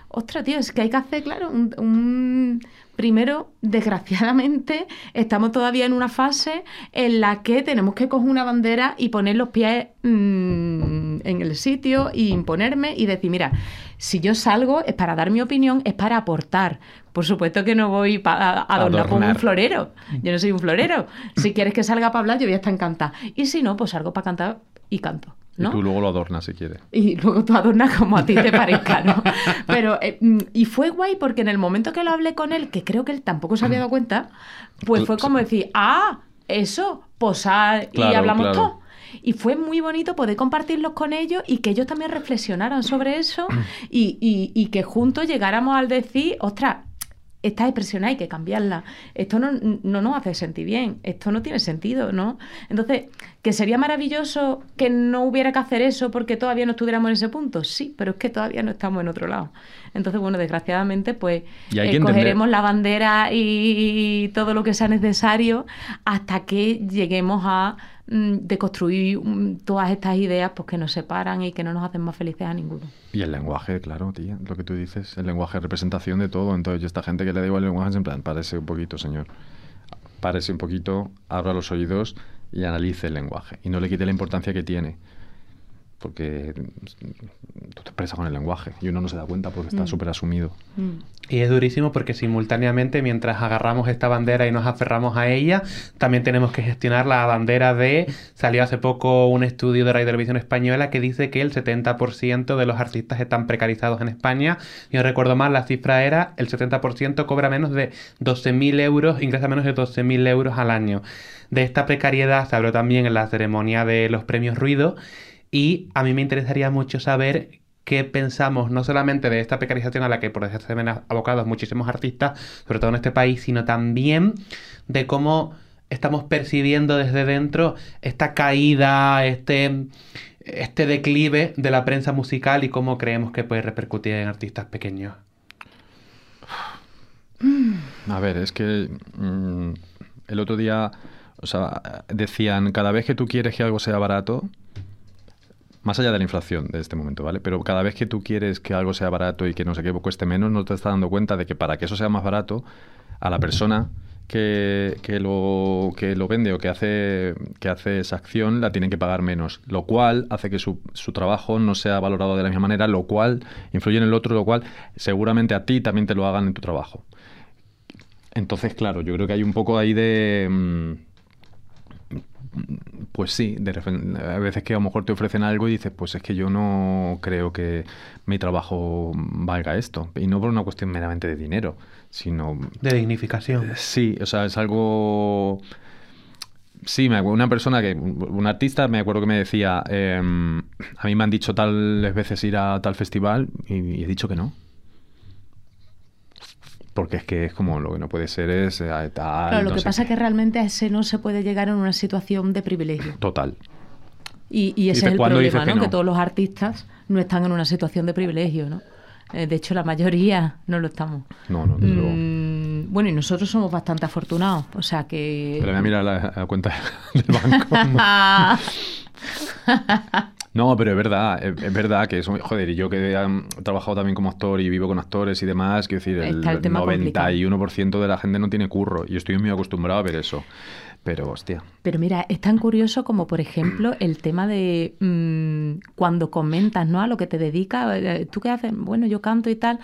ostras, tío, es que hay que hacer, claro, un... un- Primero, desgraciadamente, estamos todavía en una fase en la que tenemos que coger una bandera y poner los pies mm, en el sitio y imponerme y decir, mira, si yo salgo es para dar mi opinión, es para aportar. Por supuesto que no voy a adornar como un florero. Yo no soy un florero. Si quieres que salga para hablar, yo voy a estar encantada. Y si no, pues salgo para cantar y canto. Y tú luego lo adornas si quieres. Y luego tú adornas como a ti te parezca, ¿no? Pero, eh, mm, y fue guay porque en el momento que lo hablé con él, que creo que él tampoco se había dado cuenta, pues fue como decir, ah, eso, posar y hablamos claro. todo. Y fue muy bonito poder compartirlos con ellos y que ellos también reflexionaran sobre eso y, y- y que juntos llegáramos al decir, ostras, esta expresión hay que cambiarla. Esto no, no nos hace sentir bien. Esto no tiene sentido, ¿no? Entonces, ¿que sería maravilloso que no hubiera que hacer eso porque todavía no estuviéramos en ese punto? Sí, pero es que todavía no estamos en otro lado. Entonces, bueno, desgraciadamente, pues eh, cogeremos la bandera y, todo lo que sea necesario hasta que lleguemos a mm, deconstruir mm, todas estas ideas pues, que nos separan y que no nos hacen más felices a ninguno. Y el lenguaje, claro, tía, lo que tú dices, el lenguaje es representación de todo. Entonces, yo esta gente que le da igual el lenguaje en plan, párese un poquito, señor. Párese un poquito, abra los oídos y analice el lenguaje. Y no le quite la importancia que tiene. Porque tú te expresas con el lenguaje y uno no se da cuenta porque está Mm. súper asumido. Y es durísimo porque simultáneamente, mientras agarramos esta bandera y nos aferramos a ella, también tenemos que gestionar la bandera de... Salió hace poco un estudio de Radio Televisión Española que dice que el 70% de los artistas están precarizados en España. No recuerdo mal, la cifra era el 70% cobra menos de 12.000 euros, ingresa menos de 12.000 euros al año. De esta precariedad se habló también en la ceremonia de los premios Ruido y a mí me interesaría mucho saber qué pensamos no solamente de esta precarización a la que por desgracia se ven abocados muchísimos artistas, sobre todo en este país, sino también de cómo estamos percibiendo desde dentro esta caída, este, este declive de la prensa musical y cómo creemos que puede repercutir en artistas pequeños. A ver, es que mm, el otro día, decían, cada vez que tú quieres que algo sea barato, más allá de la inflación de este momento, ¿vale? Pero cada vez que tú quieres que algo sea barato y que no sé qué cueste menos, no te estás dando cuenta de que para que eso sea más barato, a la persona que, que lo, que lo vende o que hace, que hace esa acción la tienen que pagar menos, lo cual hace que su, su trabajo no sea valorado de la misma manera, lo cual influye en el otro, lo cual seguramente a ti también te lo hagan en tu trabajo. Entonces, claro, yo creo que hay un poco ahí de... mm, Pues sí, de a veces que a lo mejor te ofrecen algo y dices, pues es que yo no creo que mi trabajo valga esto. Y no por una cuestión meramente de dinero, sino De dignificación. Sí, o sea, es algo... Sí, me acuerdo, una persona que, un artista, me acuerdo que me decía, em, a mí me han dicho tales veces ir a tal festival y, y he dicho que no. Porque es que es como lo que no puede ser es eh, tal. Claro, lo no que pasa es que realmente a ese no se puede llegar en una situación de privilegio. Total. Y, y ese es el ¿cuándo problema, que ¿no? Que todos los artistas no están en una situación de privilegio, ¿no? Eh, de hecho, la mayoría no lo estamos. No, no, desde luego. Mm, bueno, y nosotros somos bastante afortunados, o sea que... Pero voy a mirar la, la cuenta del banco. No, pero es verdad, es, es verdad que eso, joder, y yo que um, he trabajado también como actor y vivo con actores y demás, quiero decir, el el tema 91% de la gente no tiene curro y estoy muy acostumbrado a ver eso. Pero, hostia, Pero mira, es tan curioso como, por ejemplo, el tema de mm, cuando comentas, ¿no? A lo que te dedicas, eh, ¿tú qué haces? Bueno, yo canto y tal,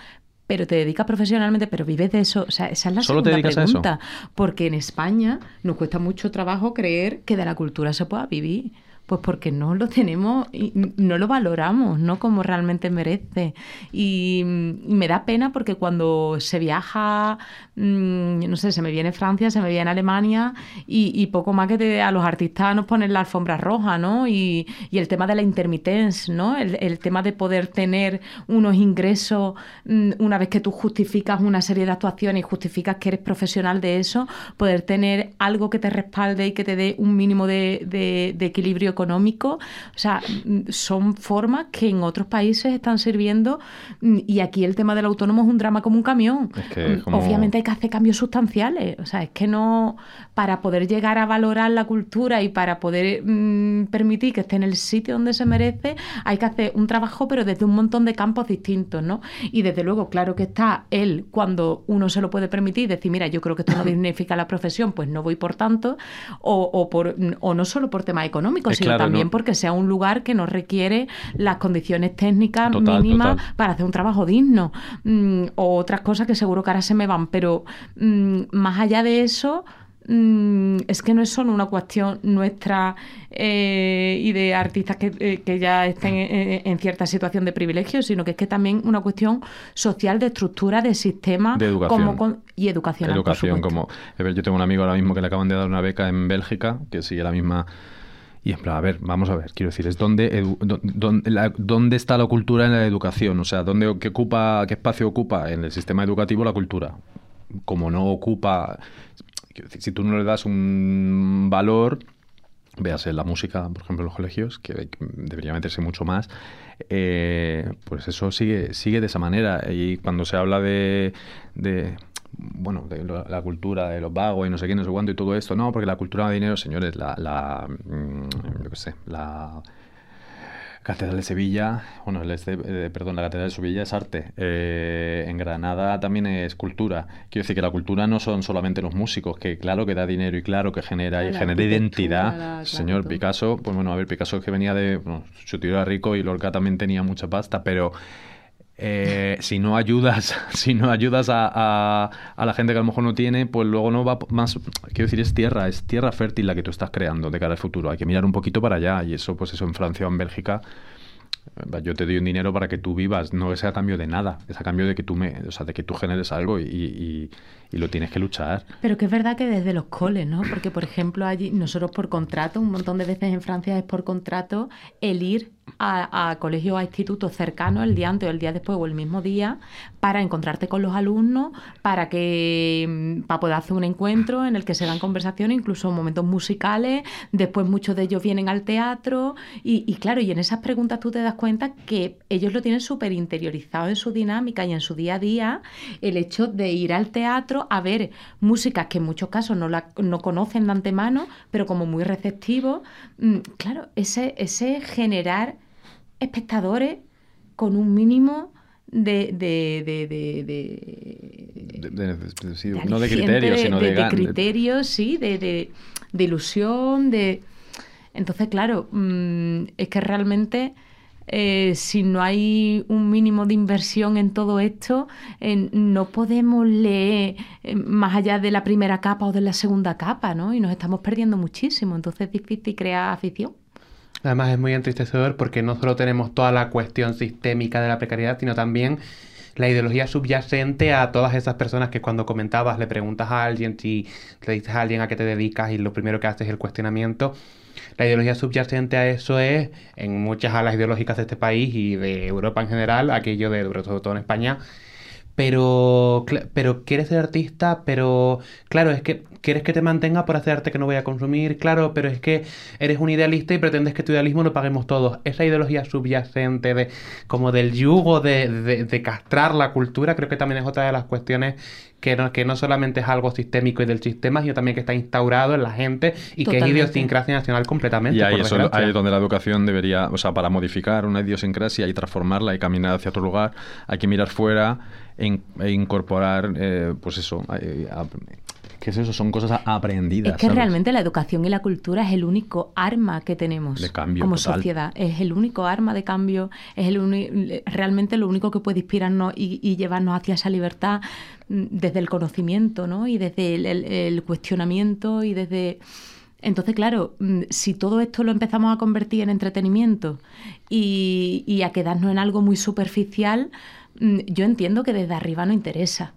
pero te dedicas profesionalmente, pero vives de eso. O sea, esa es la ¿Solo te segunda dedicas a eso? pregunta. Porque en España nos cuesta mucho trabajo creer que de la cultura se pueda vivir. Pues porque no lo tenemos y no lo valoramos, ¿no? Como realmente merece. Y, me da pena porque cuando se viaja, mm, no sé, se me viene Francia, se me viene Alemania y, y poco más que te- a los artistas nos ponen la alfombra roja, ¿no? Y, y el tema de la intermitencia, ¿no? El, el tema de poder tener unos ingresos mm, una vez que tú justificas una serie de actuaciones y justificas que eres profesional de eso, poder tener algo que te respalde y que te dé un mínimo de, de- de equilibrio económico. O sea, mm, son formas que en otros países están sirviendo mm, y aquí el tema del autónomo es un drama como un camión. Es que es Mm, como- Obviamente hay que hacer cambios sustanciales. O sea, es que no, para poder llegar a valorar la cultura y para poder mm, permitir que esté en el sitio donde se merece, hay que hacer un trabajo, pero desde un montón de campos distintos, ¿no? Y desde luego, claro que está él cuando uno se lo puede permitir, decir, mira, yo creo que esto no dignifica la profesión, pues no voy por tanto, o, o por, o no solo por temas económicos, Es sino claro, también no- porque sea un lugar que no requiere las condiciones técnicas Total, mínimas total. para hacer un trabajo digno mm, o otras cosas que seguro que ahora se me van, pero mm, más allá de eso mm, es que no es solo una cuestión nuestra eh, y de artistas que, eh, que ya estén en, en cierta situación de privilegio, sino que es que también una cuestión social de estructura, de sistema De educación. como con- y educacional. educación supuesto. como... Yo tengo un amigo ahora mismo que le acaban de dar una beca en Bélgica, que sigue la misma... Y en plan, a ver, vamos a ver, quiero decir, es dónde, edu- dó- dónde, la- dónde está la cultura en la educación, o sea, dónde, qué, ocupa, qué espacio ocupa en el sistema educativo la cultura. Como no ocupa, quiero decir, si tú no le das un valor, véase la música, por ejemplo, en los colegios, que debería meterse mucho más, eh, pues eso sigue, sigue de esa manera. Y cuando se habla de, bueno, de la cultura de los vagos y no sé qué, no sé cuánto y todo esto, no, porque la cultura da dinero, señores, la, la mm, yo qué sé, la Catedral de Sevilla, bueno, el este- eh, perdón, la Catedral de Sevilla es arte. Eh, en Granada también es cultura. Quiero decir que la cultura no son solamente los músicos, que claro que da dinero y claro que genera y genera identidad. la- Señor. Picasso, pues bueno, a ver, Picasso es que venía de, bueno, su tío era rico y Lorca también tenía mucha pasta, pero eh, si no ayudas, si no ayudas a, a- a la gente que a lo mejor no tiene, pues luego no va más. Quiero decir, es tierra, es tierra fértil la que tú estás creando de cara al futuro. Hay que mirar un poquito para allá. Y eso, pues eso en Francia o en Bélgica. eh, Yo te doy un dinero para que tú vivas, no es a cambio de nada, es a cambio de que tú me, o sea, de que tú generes algo y, y- y lo tienes que luchar. Pero que es verdad que desde los coles, ¿no? Porque, por ejemplo, allí nosotros por contrato, un montón de veces en Francia es por contrato el ir a, a colegios o a institutos cercanos el día antes o el día después o el mismo día para encontrarte con los alumnos, para que mm, para poder hacer un encuentro en el que se dan conversaciones, incluso momentos musicales. Después muchos de ellos vienen al teatro y, y claro, y en esas preguntas tú te das cuenta que ellos lo tienen súper interiorizado en su dinámica y en su día a día el hecho de ir al teatro a ver músicas que en muchos casos no, la, no conocen de antemano, pero como muy receptivos. Mm, Claro, ese, ese generar espectadores con un mínimo de, de- de- de- sí, no de criterios, sino de, de, criterios, sí, de, de- de ilusión, de... Entonces, claro, mm, es que realmente eh, si no hay un mínimo de inversión en todo esto, eh, no podemos leer eh, más allá de la primera capa o de la segunda capa, ¿no? Y nos estamos perdiendo muchísimo. Entonces es difícil crear afición. Además es muy entristecedor porque no solo tenemos toda la cuestión sistémica de la precariedad, sino también la ideología subyacente a todas esas personas que cuando comentabas le preguntas a alguien si le dices a alguien a qué te dedicas y lo primero que haces es el cuestionamiento. La ideología subyacente a eso es, en muchas alas ideológicas de este país y de Europa en general, aquello de, sobre todo en España, pero, pero quieres ser artista, pero claro, es que quieres que te mantenga por hacer arte que no voy a consumir, claro, pero es que eres un idealista y pretendes que tu idealismo lo paguemos todos. Esa ideología subyacente de como del yugo de castrar la cultura, creo que también es otra de las cuestiones que no, que no solamente es algo sistémico y del sistema, sino también que está instaurado en la gente y que es idiosincrasia nacional completamente. Y ahí, por eso- desgracia. ahí es donde la educación debería, o sea, para modificar una idiosincrasia y transformarla y caminar hacia otro lugar, hay que mirar fuera e, in- e incorporar, eh, pues eso, eh, a- ¿qué es eso? Son cosas aprendidas. Es que ¿sabes? realmente la educación y la cultura es el único arma que tenemos De cambio como total. sociedad. Es el único arma de cambio, es el realmente lo único que puede inspirarnos y, y llevarnos hacia esa libertad mm, desde el conocimiento, ¿no? Y desde el, el- el cuestionamiento y desde... Entonces, claro, mm, si todo esto lo empezamos a convertir en entretenimiento y, y a quedarnos en algo muy superficial, mm, yo entiendo que desde arriba no interesa.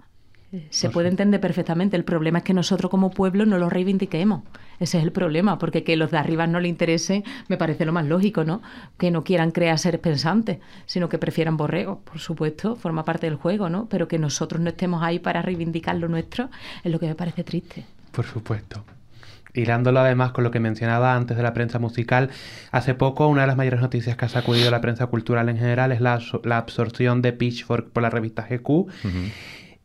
Se puede entender perfectamente. El problema es que nosotros como pueblo no lo reivindiquemos. Ese es el problema, porque que los de arriba no le interese me parece lo más lógico, ¿no? Que no quieran crear seres pensantes, sino que prefieran borregos, por supuesto, forma parte del juego, ¿no? Pero que nosotros no estemos ahí para reivindicar lo nuestro es lo que me parece triste. Por supuesto. Hilándolo además con lo que mencionaba antes de la prensa musical, hace poco una de las mayores noticias que ha sacudido la prensa cultural en general es la, la absorción de Pitchfork por la revista GQ.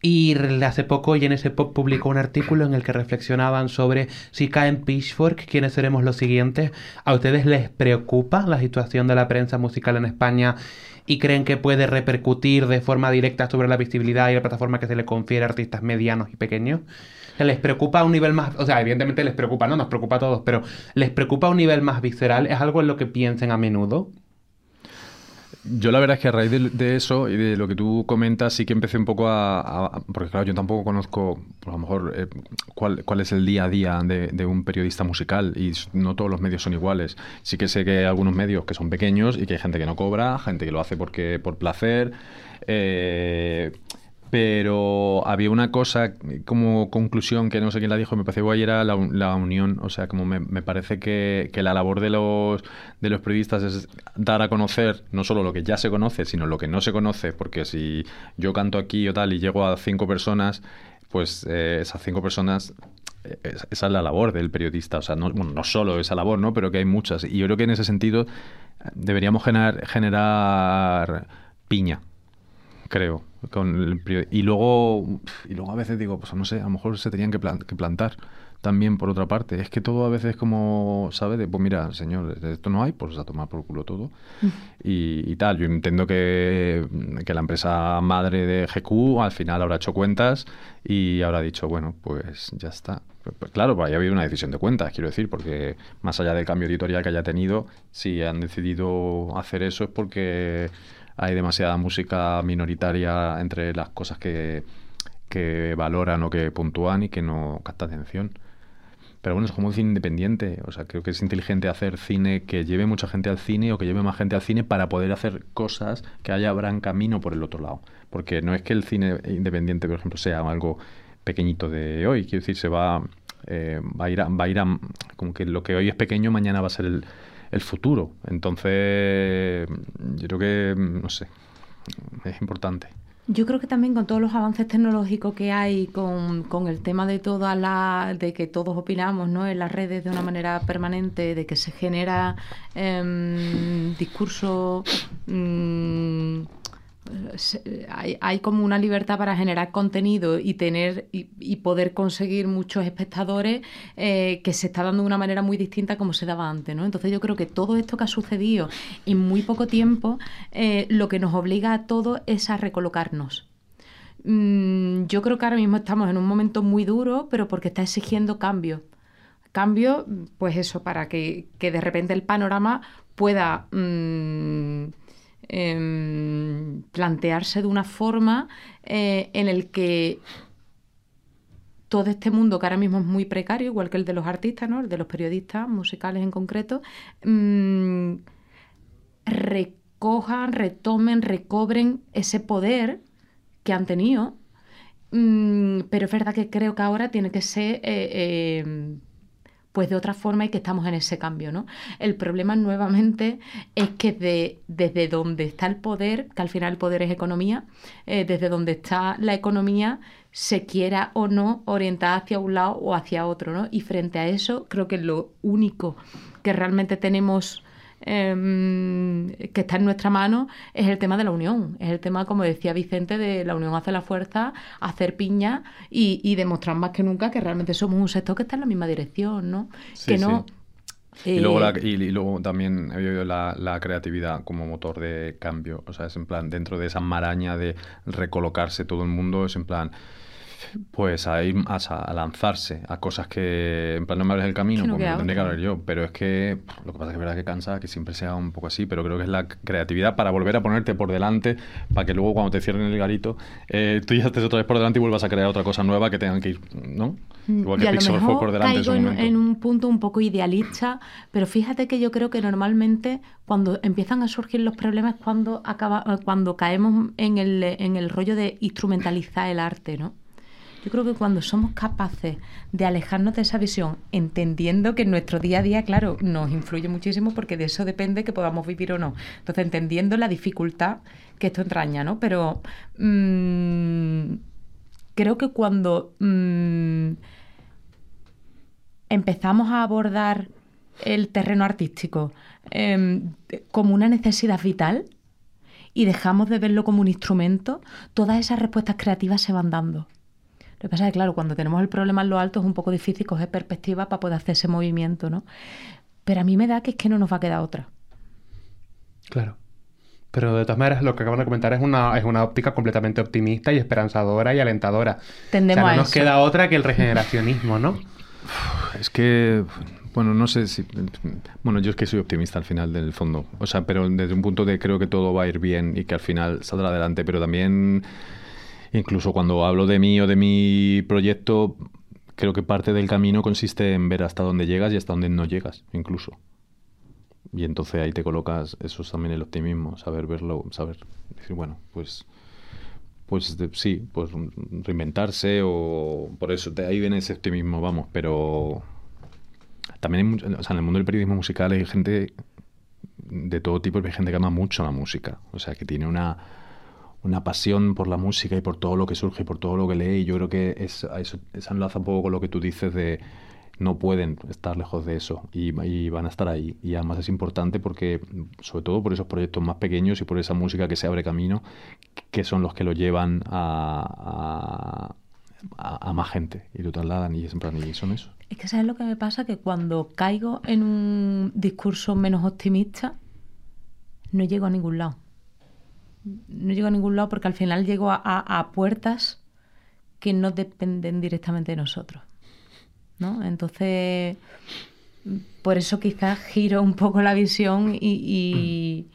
Y hace poco JNS Pop publicó un artículo en el que reflexionaban sobre si caen Pitchfork, quiénes seremos los siguientes. ¿A ustedes les preocupa la situación de la prensa musical en España y creen que puede repercutir de forma directa sobre la visibilidad y la plataforma que se le confiere a artistas medianos y pequeños? ¿Les preocupa a un nivel más, o sea, evidentemente les preocupa, no nos preocupa a todos, pero ¿les preocupa a un nivel más visceral? ¿Es algo en lo que piensen a menudo? Yo la verdad es que a raíz de, de eso y de lo que tú comentas sí que empecé un poco a... porque claro, yo tampoco conozco, pues, a lo mejor, eh, cuál, cuál es el día a día de, de un periodista musical y no todos los medios son iguales. Sí que sé que hay algunos medios que son pequeños y que hay gente que no cobra, gente que lo hace porque por placer. eh, pero había una cosa como conclusión que no sé quién la dijo, me pareció guay, era la, la unión. O sea, como me, me parece que, que la labor de los, de los periodistas es dar a conocer no solo lo que ya se conoce, sino lo que no se conoce. Porque si yo canto aquí o tal y llego a cinco personas, pues eh, esas cinco personas eh, es- esa es la labor del periodista, o sea, no, bueno, no solo esa labor, ¿no? Pero que hay muchas. Y yo creo que en ese sentido eh, deberíamos generar, generar piña, creo. Con el y luego y luego a veces digo, pues no sé, a lo mejor se tenían que, plan- que plantar también por otra parte. Es que todo a veces como, ¿sabes? De, pues mira, señor, esto no hay, pues a tomar por culo todo. Y, y tal, yo entiendo que, que la empresa madre de GQ al final habrá hecho cuentas y habrá dicho, bueno, pues ya está. Pues, claro, pues haya habido una decisión de cuentas, quiero decir, porque más allá del cambio editorial que haya tenido, si han decidido hacer eso es porque hay demasiada música minoritaria entre las cosas que, que valoran o que puntúan y que no capta atención. Pero bueno, es como un cine independiente. O sea, creo que es inteligente hacer cine que lleve mucha gente al cine o que lleve más gente al cine para poder hacer cosas que haya abran camino por el otro lado. Porque no es que el cine independiente, por ejemplo, sea algo pequeñito de hoy. Quiero decir, se va, eh, va a ir a, va a ir a- como que lo que hoy es pequeño, mañana va a ser el, el futuro. Entonces, yo creo que, no sé, es importante. Yo creo que también con todos los avances tecnológicos que hay, con, con el tema de toda la, de que todos opinamos ¿no? en las redes de una manera permanente, de que se genera em, discurso, mm, hay, como una libertad para generar contenido y tener y, poder conseguir muchos espectadores eh, que se está dando de una manera muy distinta como se daba antes, ¿no? Entonces yo creo que todo esto que ha sucedido en muy poco tiempo, eh, lo que nos obliga a todos es a recolocarnos. mm, yo creo que ahora mismo estamos en un momento muy duro, pero porque está exigiendo cambio. Cambio, pues eso, para que, que de repente el panorama pueda mm, em, plantearse de una forma eh, en el que todo este mundo que ahora mismo es muy precario, igual que el de los artistas, ¿no? el de los periodistas musicales en concreto, mm, recojan, retomen, recobren ese poder que han tenido. Mm, pero es verdad que creo que ahora tiene que ser eh, em, pues de otra forma y que estamos en ese cambio, ¿no? El problema nuevamente es que desde donde está el poder, que al final el poder es economía, eh, desde donde está la economía se quiera o no orientar hacia un lado o hacia otro, ¿no? Y frente a eso creo que lo único que realmente tenemos Em, que está en nuestra mano es el tema de la unión. Es el tema, como decía Vicente, de la unión hace la fuerza, hacer piña y, demostrar más que nunca que realmente somos un sector que está en la misma dirección, ¿no? que no. y, luego eh, y, luego también he la, la, creatividad como motor de cambio. O sea, es en plan, dentro de esa maraña de recolocarse todo el mundo, es en plan, pues a ir a, lanzarse a cosas que en plan no me hables del camino, pues me lo tendría que hablar yo. Pero es que lo que pasa es que es verdad que cansa que siempre sea un poco así, pero creo que es la creatividad para volver a ponerte por delante, para que luego cuando te cierren el garito, eh, tú ya estés otra vez por delante y vuelvas a crear otra cosa nueva que tengan que ir, ¿no? Mm, Igual que Pixel fue por delante caigo en, en, un punto un poco idealista, pero fíjate que yo creo que normalmente cuando empiezan a surgir los problemas es cuando, acaba, cuando caemos en el, en el rollo de instrumentalizar el arte, ¿no? Yo creo que cuando somos capaces de alejarnos de esa visión, entendiendo que en nuestro día a día, claro, nos influye muchísimo porque de eso depende que podamos vivir o no. Entonces, entendiendo la dificultad que esto entraña, ¿no? Pero mmm, creo que cuando mmm, empezamos a abordar el terreno artístico eh, como una necesidad vital y dejamos de verlo como un instrumento, todas esas respuestas creativas se van dando. Lo que pasa es que, claro, cuando tenemos el problema en lo alto es un poco difícil coger perspectiva para poder hacer ese movimiento, ¿no? Pero a mí me da que es que no nos va a quedar otra. Claro. Pero de todas maneras, lo que acaban de comentar es una, es una óptica completamente optimista y esperanzadora y alentadora. Tendemos o sea, no nos queda otra que el regeneracionismo, ¿no? Es que, bueno, no sé si... Bueno, yo es que soy optimista al final del fondo. O sea, pero desde un punto de creo que todo va a ir bien y que al final saldrá adelante, pero también Incluso cuando hablo de mí o de mi proyecto, creo que parte del camino consiste en ver hasta dónde llegas y hasta dónde no llegas, incluso. Y entonces ahí te colocas, eso es también el optimismo, saber verlo, saber decir, bueno, pues pues sí, pues reinventarse o por eso, de ahí viene ese optimismo, vamos, pero también o sea, en el mundo del periodismo musical hay gente de todo tipo, hay gente que ama mucho la música, o sea, que tiene una una pasión por la música y por todo lo que surge y por todo lo que lee. Y yo creo que es, eso, enlaza un poco con lo que tú dices de no pueden estar lejos de eso y, van a estar ahí. Y además es importante porque, sobre todo por esos proyectos más pequeños y por esa música que se abre camino, que son los que lo llevan a, a, más gente y lo trasladan y, y son eso. Es que sabes lo que me pasa, que cuando caigo en un discurso menos optimista, no llego a ningún lado no llego a ningún lado porque al final llego a, puertas que no dependen directamente de nosotros. ¿no? Entonces, por eso quizás giro un poco la visión y, y,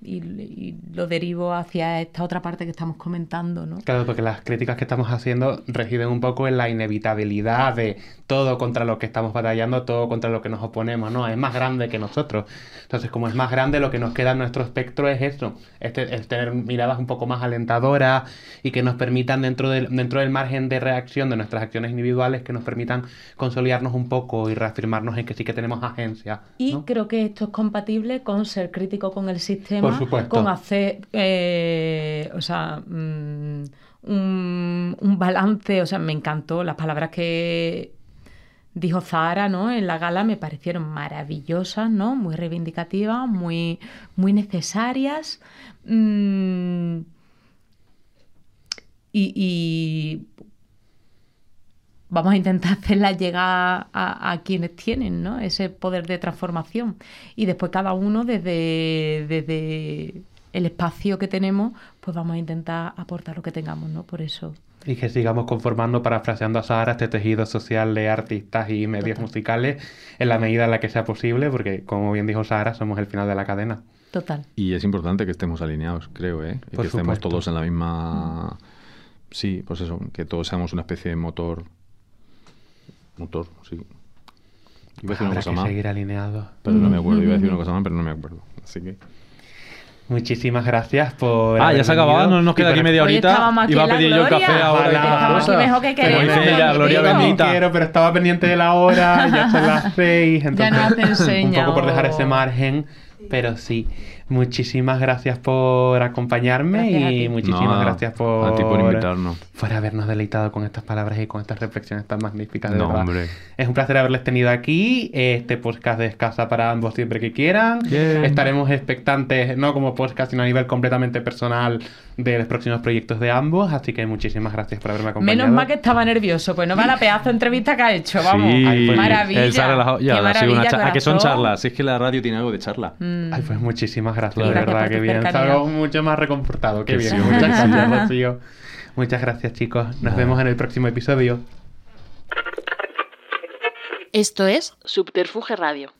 lo derivo hacia esta otra parte que estamos comentando, ¿no? Claro, porque las críticas que estamos haciendo residen un poco en la inevitabilidad de todo contra lo que estamos batallando, todo contra lo que nos oponemos, ¿no? Es más grande que nosotros. Entonces, como es más grande, lo que nos queda en nuestro espectro es eso, es, tener miradas un poco más alentadoras y que nos permitan dentro del, dentro del margen de reacción de nuestras acciones individuales, que nos permitan consolidarnos un poco y reafirmarnos en que sí que tenemos agencia. Y creo que esto es compatible con ser crítico con el sistema con hacer, eh, o sea, mm, un, balance, o sea, me encantó las palabras que dijo Zahara, ¿no? En la gala me parecieron maravillosas, ¿no? Muy reivindicativas, muy, muy necesarias. Mm, y vamos a intentar hacerla llegar a, quienes tienen ¿no? ese poder de transformación. Y después cada uno desde, desde el espacio que tenemos, pues vamos a intentar aportar lo que tengamos, ¿no? Por eso. Y que sigamos conformando, parafraseando a Sara, este tejido social de artistas y medios Total. musicales en la medida en la que sea posible, porque como bien dijo Sara, somos el final de la cadena. Total. Y es importante que estemos alineados, creo, ¿eh? Y Por que estemos todos en la misma... Sí, pues eso, que todos seamos una especie de motor. Motor, sí. Iba a decir una cosa que más, seguir alineados. pero no me acuerdo. Iba a decir una cosa más, pero no me acuerdo. Así que... Muchísimas gracias por. Ah, ya se ha acabado, venido no nos queda aquí media horita. Iba a pedir yo café ahora cosas. aquí mejor que queremos, dice ella, Gloria bendita. quiero, pero estaba pendiente de la hora, ya son las seis, entonces nos hace un enseña, poco por dejar ese margen, pero sí. Muchísimas gracias por acompañarme Gracias y muchísimas No, gracias por, A ti por invitarnos. por habernos deleitado con estas palabras y con estas reflexiones tan magníficas. De No, verdad. hombre. Es un placer haberles tenido aquí. Este podcast es casa para ambos siempre que quieran. Estaremos expectantes, no como podcast, sino a nivel completamente personal de los próximos proyectos de ambos. Así que muchísimas gracias por haberme acompañado. Menos mal que estaba nervioso, pues no va la pedazo de entrevista que ha hecho, vamos. Sí, Ay, pues, maravilla. Ya, Qué ha sido una maravilla, cha- ¿A que son charlas? Si es que la radio tiene algo de charla. Mm. Ay, pues muchísimas gracias, de Gracias verdad, que bien. Salgo mucho más reconfortado. Qué Que bien. sí, Muchas gracias, Rocío. Muchas gracias, chicos. Nos vemos en el próximo episodio. Esto es Subterfuge Radio.